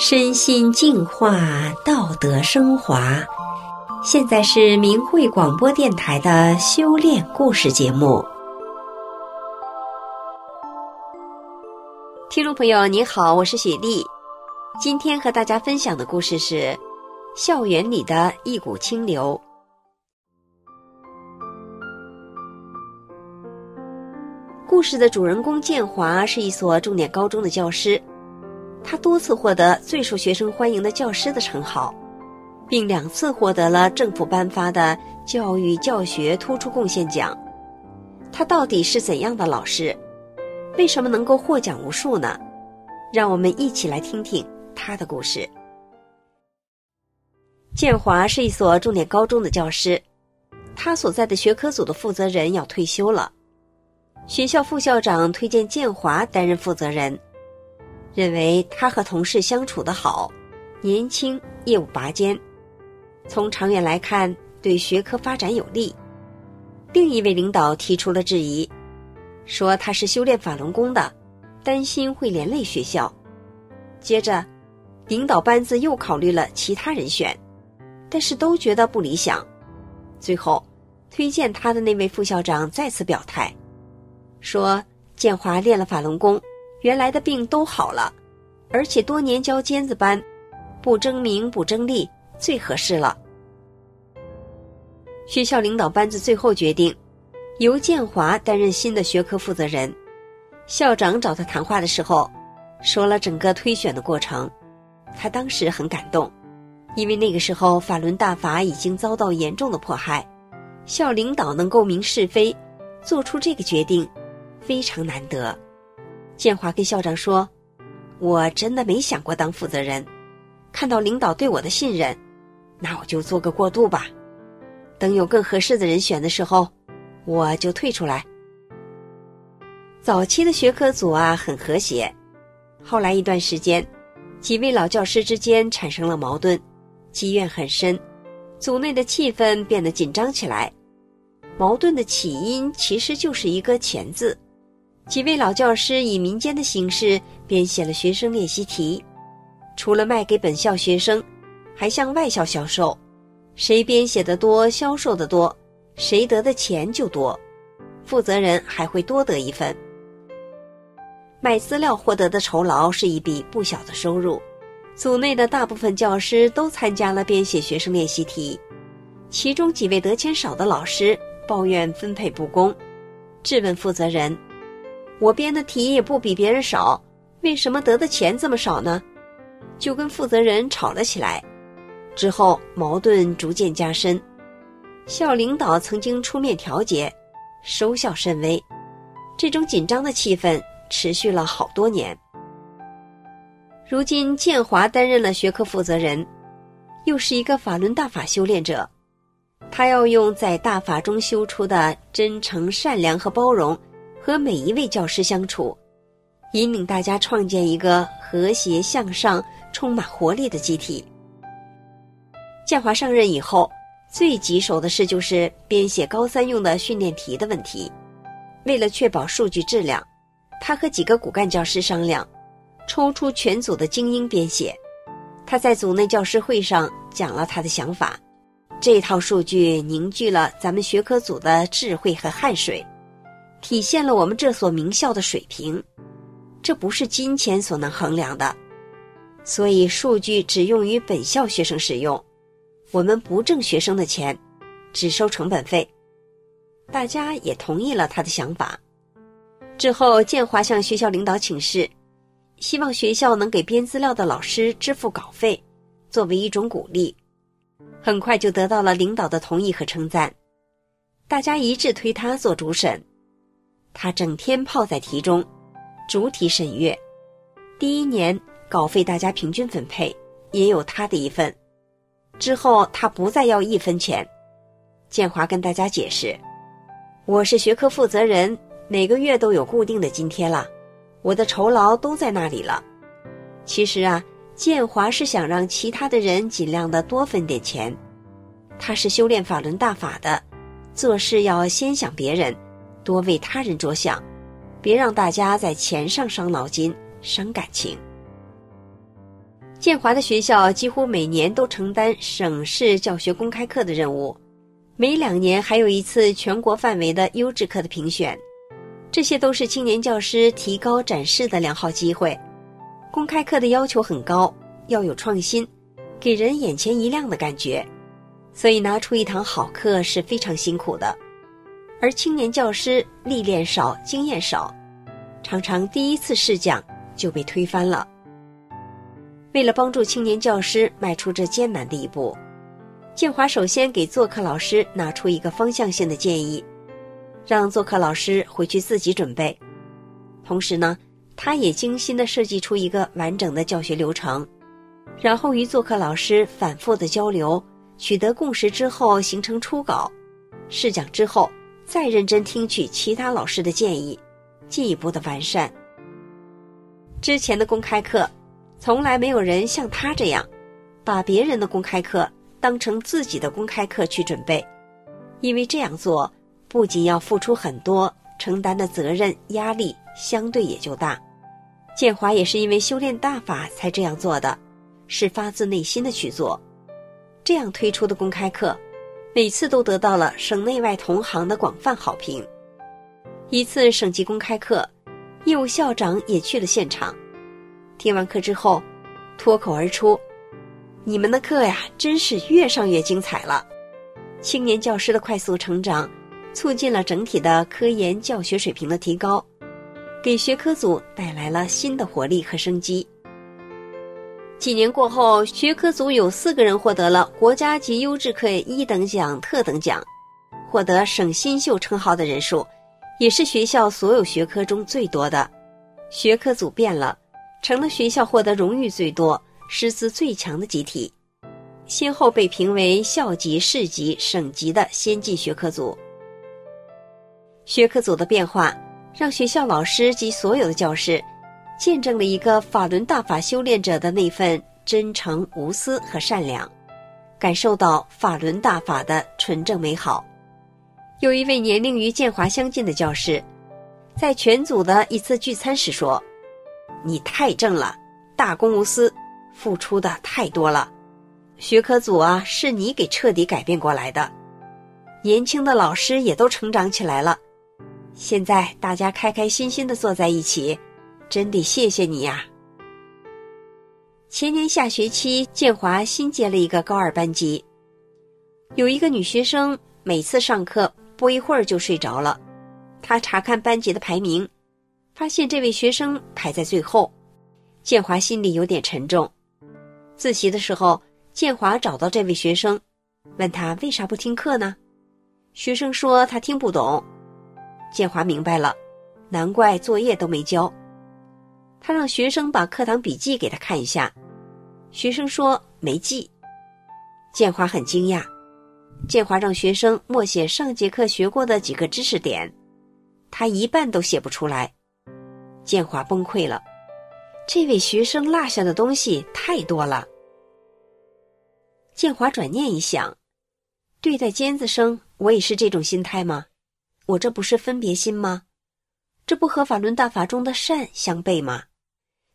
身心净化，道德升华。现在是明慧广播电台的修炼故事节目。听众朋友，你好，我是雪莉。今天和大家分享的故事是校园里的一股清流。故事的主人公建华是一所重点高中的教师。他多次获得最受学生欢迎的教师的称号，并两次获得了政府颁发的教育教学突出贡献奖。他到底是怎样的老师？为什么能够获奖无数呢？让我们一起来听听他的故事。建华是一所重点高中的教师，他所在的学科组的负责人要退休了，学校副校长推荐建华担任负责人。认为他和同事相处得好，年轻，业务拔尖，从长远来看对学科发展有利。另一位领导提出了质疑，说他是修炼法轮功的，担心会连累学校。接着，领导班子又考虑了其他人选，但是都觉得不理想。最后，推荐他的那位副校长再次表态，说建华练了法轮功。原来的病都好了，而且多年教尖子班，不争名不争利，最合适了。学校领导班子最后决定，由建华担任新的学科负责人。校长找他谈话的时候，说了整个推选的过程。他当时很感动，因为那个时候法轮大法已经遭到严重的迫害，校领导能够明是非，做出这个决定，非常难得。建华跟校长说：“我真的没想过当负责人，看到领导对我的信任，那我就做个过渡吧。等有更合适的人选的时候，我就退出来。”早期的学科组啊很和谐，后来一段时间，几位老教师之间产生了矛盾，积怨很深，组内的气氛变得紧张起来。矛盾的起因其实就是一个“钱”字。几位老教师以民间的形式编写了学生练习题，除了卖给本校学生，还向外校销售。谁编写的多，销售的多，谁得的钱就多，负责人还会多得一份。卖资料获得的酬劳是一笔不小的收入。组内的大部分教师都参加了编写学生练习题，其中几位得钱少的老师抱怨分配不公，质问负责人。我编的题也不比别人少，为什么得的钱这么少呢？就跟负责人吵了起来，之后矛盾逐渐加深。校领导曾经出面调解，收效甚微。这种紧张的气氛持续了好多年。如今建华担任了学科负责人，又是一个法轮大法修炼者，他要用在大法中修出的真诚、善良和包容。和每一位教师相处，引领大家创建一个和谐向上、充满活力的集体。建华上任以后，最棘手的事就是编写高三用的训练题的问题。为了确保数据质量，他和几个骨干教师商量，抽出全组的精英编写。他在组内教师会上讲了他的想法，这套数据凝聚了咱们学科组的智慧和汗水。体现了我们这所名校的水平，这不是金钱所能衡量的，所以数据只用于本校学生使用，我们不挣学生的钱，只收成本费。大家也同意了他的想法。之后，建华向学校领导请示，希望学校能给编资料的老师支付稿费，作为一种鼓励。很快就得到了领导的同意和称赞，大家一致推他做主审。他整天泡在题中，主体审阅。第一年稿费大家平均分配，也有他的一份。之后他不再要一分钱。建华跟大家解释：“我是学科负责人，每个月都有固定的津贴了，我的酬劳都在那里了。”其实啊，建华是想让其他的人尽量的多分点钱。他是修炼法轮大法的，做事要先想别人。多为他人着想，别让大家在钱上伤脑筋、伤感情。建华的学校几乎每年都承担省市教学公开课的任务，每两年还有一次全国范围的优质课的评选，这些都是青年教师提高展示的良好机会。公开课的要求很高，要有创新，给人眼前一亮的感觉，所以拿出一堂好课是非常辛苦的。而青年教师历练少，经验少，常常第一次试讲就被推翻了。为了帮助青年教师迈出这艰难的一步，建华首先给做课老师拿出一个方向性的建议，让做课老师回去自己准备。同时呢，他也精心地设计出一个完整的教学流程，然后与做课老师反复的交流，取得共识之后形成初稿，试讲之后。再认真听取其他老师的建议，进一步的完善。之前的公开课，从来没有人像他这样，把别人的公开课当成自己的公开课去准备，因为这样做不仅要付出很多，承担的责任压力相对也就大。建华也是因为修炼大法才这样做的，是发自内心的去做，这样推出的公开课。每次都得到了省内外同行的广泛好评。一次省级公开课，业务校长也去了现场。听完课之后，脱口而出：“你们的课呀，真是越上越精彩了。”青年教师的快速成长，促进了整体的科研教学水平的提高，给学科组带来了新的活力和生机。几年过后，学科组有四个人获得了国家级优质课一等奖、特等奖，获得省新秀称号的人数，也是学校所有学科中最多的。学科组变了，成了学校获得荣誉最多、师资最强的集体，先后被评为校级、市级、省级的先进学科组。学科组的变化，让学校老师及所有的教师。见证了一个法轮大法修炼者的那份真诚无私和善良，感受到法轮大法的纯正美好。有一位年龄与建华相近的教师，在全组的一次聚餐时说：“你太正了，大公无私，付出的太多了。学科组啊，是你给彻底改变过来的。年轻的老师也都成长起来了，现在大家开开心心的坐在一起。”真得谢谢你呀！前年下学期，建华新接了一个高二班级，有一个女学生，每次上课不一会儿就睡着了。他查看班级的排名，发现这位学生排在最后，建华心里有点沉重。自习的时候，建华找到这位学生，问他为啥不听课呢？学生说他听不懂。建华明白了，难怪作业都没交。他让学生把课堂笔记给他看一下，学生说没记。建华很惊讶，建华让学生默写上节课学过的几个知识点，他一半都写不出来。建华崩溃了，这位学生落下的东西太多了。建华转念一想，对待尖子生，我也是这种心态吗？我这不是分别心吗？这不和法轮大法中的善相悖吗？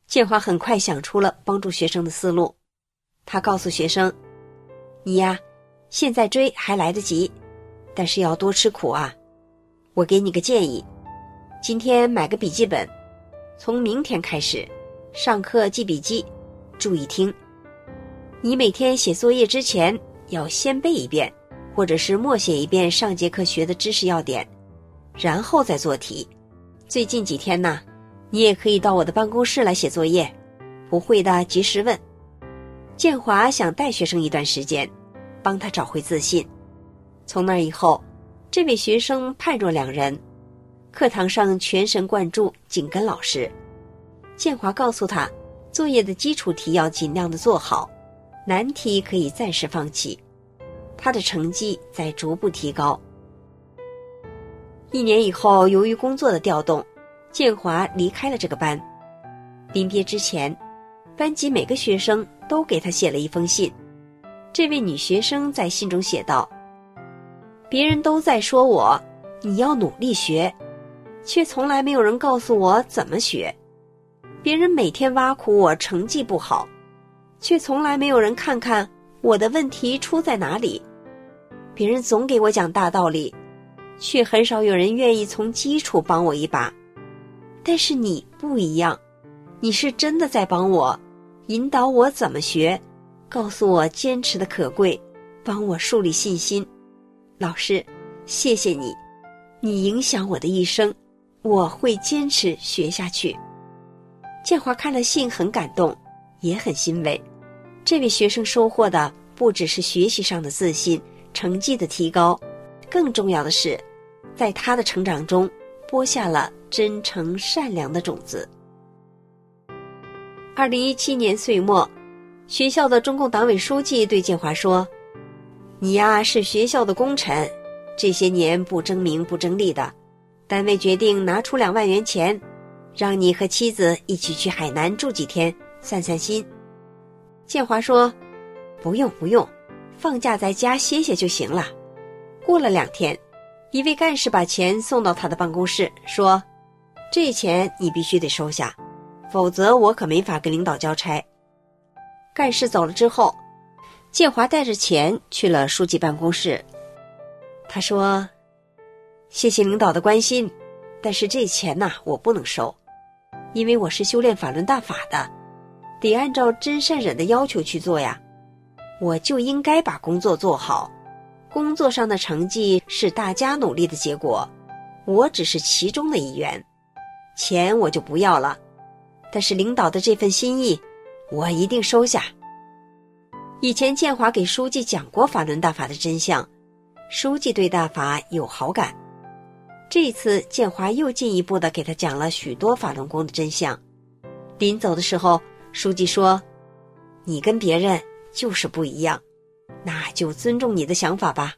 建华很快想出了帮助学生的思路，他告诉学生：“你呀，现在追还来得及，但是要多吃苦啊。我给你个建议，今天买个笔记本，从明天开始，上课记笔记，注意听。你每天写作业之前要先背一遍，或者是默写一遍上节课学的知识要点，然后再做题。最近几天呢。”你也可以到我的办公室来写作业，不会的及时问。建华想带学生一段时间，帮他找回自信。从那以后，这位学生判若两人，课堂上全神贯注，紧跟老师。建华告诉他，作业的基础题要尽量的做好，难题可以暂时放弃。他的成绩在逐步提高。一年以后，由于工作的调动。建华离开了这个班，临别之前，班级每个学生都给他写了一封信。这位女学生在信中写道：“别人都在说我，你要努力学，却从来没有人告诉我怎么学。别人每天挖苦我成绩不好，却从来没有人看看我的问题出在哪里。别人总给我讲大道理，却很少有人愿意从基础帮我一把。但是你不一样，你是真的在帮我，引导我怎么学，告诉我坚持的可贵，帮我树立信心。老师，谢谢你，你影响我的一生，我会坚持学下去。建华看了信，很感动，也很欣慰。这位学生收获的不只是学习上的自信。成绩的提高，更重要的是，在他的成长中播下了真诚善良的种子。二零一七年岁末，学校的中共党委书记对建华说：“你呀是学校的功臣，这些年不争名不争利的，单位决定拿出两万元钱，让你和妻子一起去海南住几天，散散心。”建华说：“不用不用。”放假在家歇歇就行了。过了两天，一位干事把钱送到他的办公室，说：“这钱你必须得收下，否则我可没法跟领导交差。”干事走了之后，建华带着钱去了书记办公室。他说：“谢谢领导的关心，但是这钱呐，我不能收，因为我是修炼法轮大法的，得按照真善忍的要求去做呀。”我就应该把工作做好，工作上的成绩是大家努力的结果，我只是其中的一员，钱我就不要了，但是领导的这份心意，我一定收下。以前建华给书记讲过法轮大法的真相，书记对大法有好感，这次建华又进一步的给他讲了许多法轮功的真相。临走的时候，书记说：“你跟别人。”就是不一样，那就尊重你的想法吧。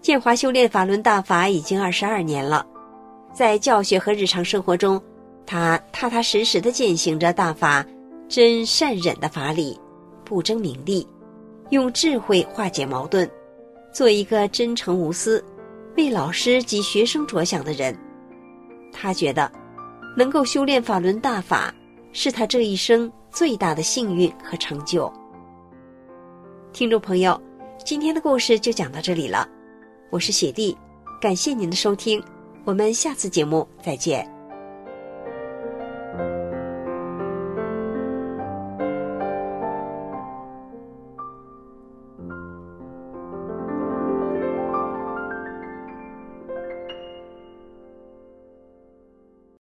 建华修炼法轮大法已经二十二年了，在教学和日常生活中，他踏踏实实的践行着大法真善忍的法理，不争名利，用智慧化解矛盾，做一个真诚无私、为老师及学生着想的人。他觉得，能够修炼法轮大法，是他这一生。最大的幸运和成就。听众朋友，今天的故事就讲到这里了，我是雪莉，感谢您的收听，我们下次节目再见。